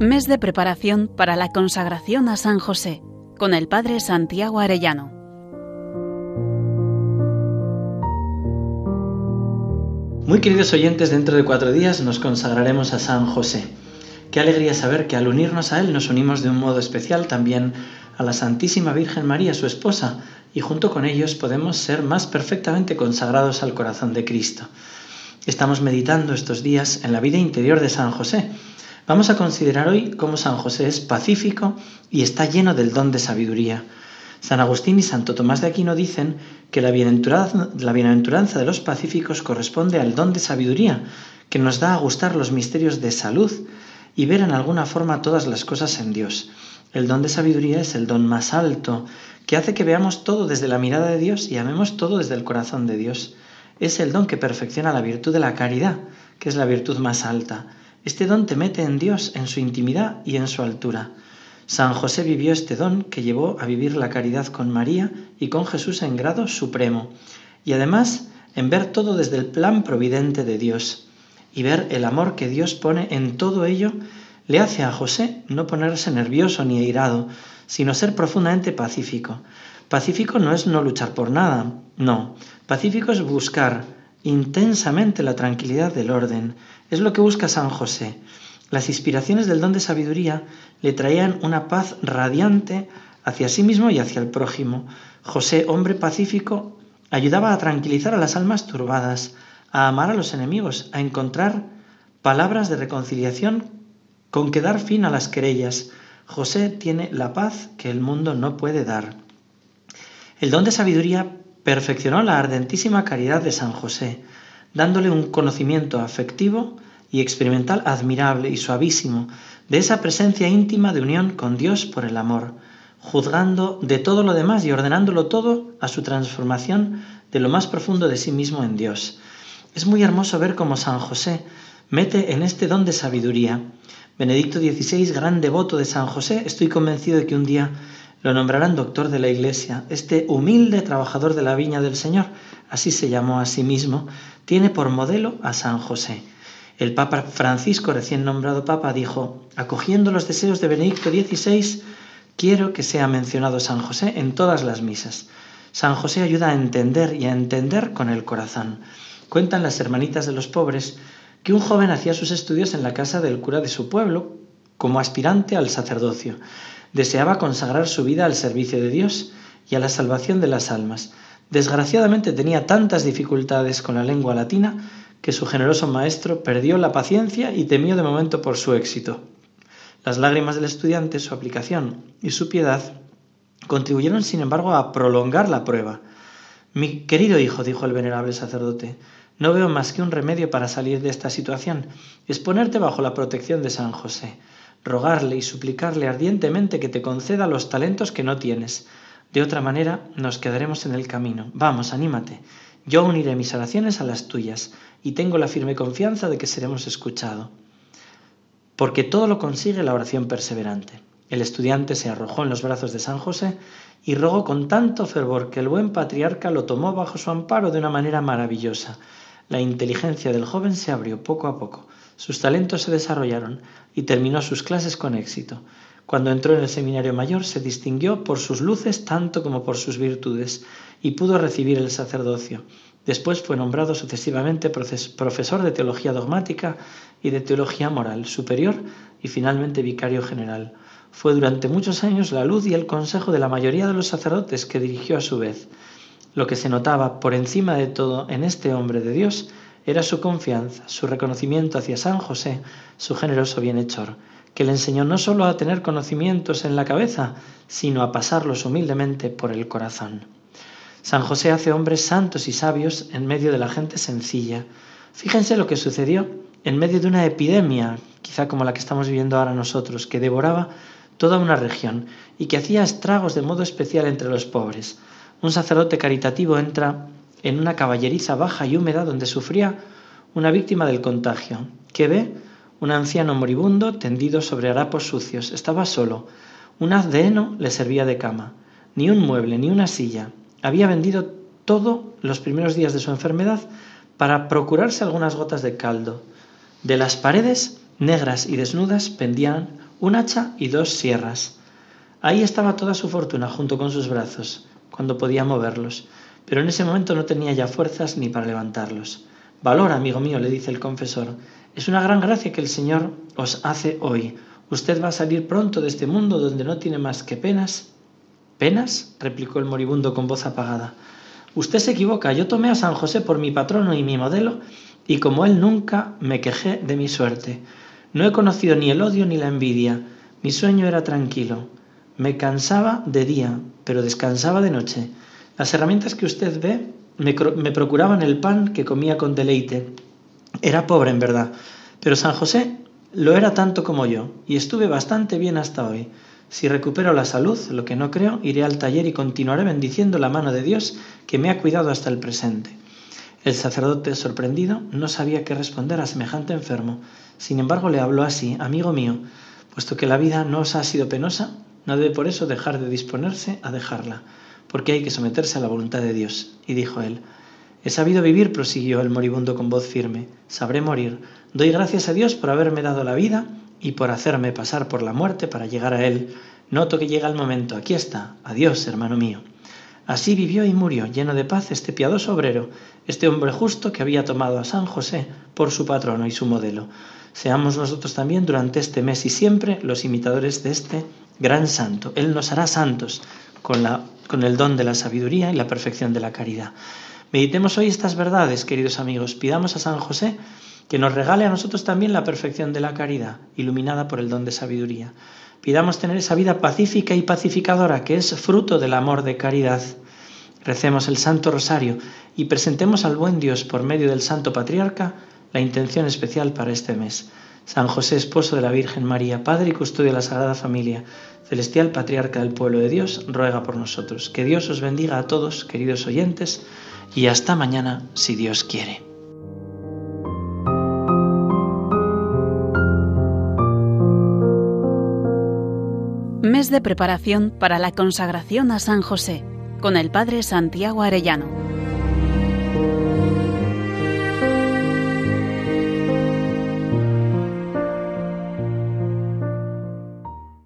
Mes de preparación para la consagración a San José con el Padre Santiago Arellano. Muy queridos oyentes, dentro de cuatro días nos consagraremos a San José. Qué alegría saber que al unirnos a Él nos unimos de un modo especial también a la Santísima Virgen María, su esposa, y junto con ellos podemos ser más perfectamente consagrados al corazón de Cristo. Estamos meditando estos días en la vida interior de San José. Vamos a considerar hoy cómo San José es pacífico y está lleno del don de sabiduría. San Agustín y Santo Tomás de Aquino dicen que la bienaventuranza, la bienaventuranza de los pacíficos corresponde al don de sabiduría, que nos da a gustar los misterios de salud y ver en alguna forma todas las cosas en Dios. El don de sabiduría es el don más alto, que hace que veamos todo desde la mirada de Dios y amemos todo desde el corazón de Dios es el don que perfecciona la virtud de la caridad, que es la virtud más alta. Este don te mete en Dios, en su intimidad y en su altura. San José vivió este don que llevó a vivir la caridad con María y con Jesús en grado supremo, y además en ver todo desde el plan providente de Dios, y ver el amor que Dios pone en todo ello, le hace a José no ponerse nervioso ni airado, sino ser profundamente pacífico. Pacífico no es no luchar por nada, no. Pacífico es buscar intensamente la tranquilidad del orden. Es lo que busca San José. Las inspiraciones del don de sabiduría le traían una paz radiante hacia sí mismo y hacia el prójimo. José, hombre pacífico, ayudaba a tranquilizar a las almas turbadas, a amar a los enemigos, a encontrar palabras de reconciliación con que dar fin a las querellas. José tiene la paz que el mundo no puede dar. El don de sabiduría perfeccionó la ardentísima caridad de San José, dándole un conocimiento afectivo y experimental admirable y suavísimo de esa presencia íntima de unión con Dios por el amor, juzgando de todo lo demás y ordenándolo todo a su transformación de lo más profundo de sí mismo en Dios. Es muy hermoso ver cómo San José mete en este don de sabiduría. Benedicto XVI, gran devoto de San José, estoy convencido de que un día lo nombrarán doctor de la Iglesia. Este humilde trabajador de la viña del Señor, así se llamó a sí mismo, tiene por modelo a San José. El Papa Francisco, recién nombrado Papa, dijo, acogiendo los deseos de Benedicto XVI, quiero que sea mencionado San José en todas las misas. San José ayuda a entender y a entender con el corazón. Cuentan las hermanitas de los pobres que un joven hacía sus estudios en la casa del cura de su pueblo como aspirante al sacerdocio deseaba consagrar su vida al servicio de Dios y a la salvación de las almas. Desgraciadamente tenía tantas dificultades con la lengua latina que su generoso maestro perdió la paciencia y temió de momento por su éxito. Las lágrimas del estudiante, su aplicación y su piedad contribuyeron, sin embargo, a prolongar la prueba. Mi querido hijo, dijo el venerable sacerdote, no veo más que un remedio para salir de esta situación, es ponerte bajo la protección de San José rogarle y suplicarle ardientemente que te conceda los talentos que no tienes. De otra manera nos quedaremos en el camino. Vamos, anímate. Yo uniré mis oraciones a las tuyas y tengo la firme confianza de que seremos escuchados. Porque todo lo consigue la oración perseverante. El estudiante se arrojó en los brazos de San José y rogó con tanto fervor que el buen patriarca lo tomó bajo su amparo de una manera maravillosa. La inteligencia del joven se abrió poco a poco sus talentos se desarrollaron y terminó sus clases con éxito. Cuando entró en el seminario mayor se distinguió por sus luces tanto como por sus virtudes y pudo recibir el sacerdocio. Después fue nombrado sucesivamente profesor de teología dogmática y de teología moral superior y finalmente vicario general. Fue durante muchos años la luz y el consejo de la mayoría de los sacerdotes que dirigió a su vez. Lo que se notaba por encima de todo en este hombre de Dios era su confianza, su reconocimiento hacia San José, su generoso bienhechor, que le enseñó no sólo a tener conocimientos en la cabeza, sino a pasarlos humildemente por el corazón. San José hace hombres santos y sabios en medio de la gente sencilla. Fíjense lo que sucedió en medio de una epidemia, quizá como la que estamos viviendo ahora nosotros, que devoraba toda una región y que hacía estragos de modo especial entre los pobres. Un sacerdote caritativo entra en una caballeriza baja y húmeda donde sufría una víctima del contagio, que ve un anciano moribundo tendido sobre harapos sucios. Estaba solo. Un haz de heno le servía de cama. Ni un mueble, ni una silla. Había vendido todo los primeros días de su enfermedad para procurarse algunas gotas de caldo. De las paredes, negras y desnudas, pendían un hacha y dos sierras. Ahí estaba toda su fortuna junto con sus brazos, cuando podía moverlos, pero en ese momento no tenía ya fuerzas ni para levantarlos. Valor, amigo mío, le dice el confesor, es una gran gracia que el Señor os hace hoy. Usted va a salir pronto de este mundo donde no tiene más que penas. ¿Penas? replicó el moribundo con voz apagada. Usted se equivoca. Yo tomé a San José por mi patrono y mi modelo, y como él nunca me quejé de mi suerte. No he conocido ni el odio ni la envidia. Mi sueño era tranquilo. Me cansaba de día, pero descansaba de noche. Las herramientas que usted ve me, procuraban el pan que comía con deleite. Era pobre en verdad, pero San José lo era tanto como yo, y estuve bastante bien hasta hoy. Si recupero la salud, lo que no creo, iré al taller y continuaré bendiciendo la mano de Dios que me ha cuidado hasta el presente. El sacerdote, sorprendido, no sabía qué responder a semejante enfermo. Sin embargo, le habló así, amigo mío, puesto que la vida no os ha sido penosa, no debe por eso dejar de disponerse a dejarla, porque hay que someterse a la voluntad de Dios. Y dijo él, He sabido vivir, prosiguió el moribundo con voz firme, sabré morir. Doy gracias a Dios por haberme dado la vida y por hacerme pasar por la muerte para llegar a Él. Noto que llega el momento. Aquí está. Adiós, hermano mío. Así vivió y murió, lleno de paz, este piadoso obrero, este hombre justo que había tomado a San José por su patrono y su modelo. Seamos nosotros también durante este mes y siempre los imitadores de este gran santo. Él nos hará santos con, la, con el don de la sabiduría y la perfección de la caridad. Meditemos hoy estas verdades, queridos amigos. Pidamos a San José que nos regale a nosotros también la perfección de la caridad, iluminada por el don de sabiduría. Pidamos tener esa vida pacífica y pacificadora que es fruto del amor de caridad. Recemos el Santo Rosario y presentemos al buen Dios por medio del Santo Patriarca la intención especial para este mes. San José, esposo de la Virgen María, Padre y custodio de la Sagrada Familia, celestial Patriarca del pueblo de Dios, ruega por nosotros. Que Dios os bendiga a todos, queridos oyentes, y hasta mañana, si Dios quiere. Mes de preparación para la consagración a San José con el Padre Santiago Arellano.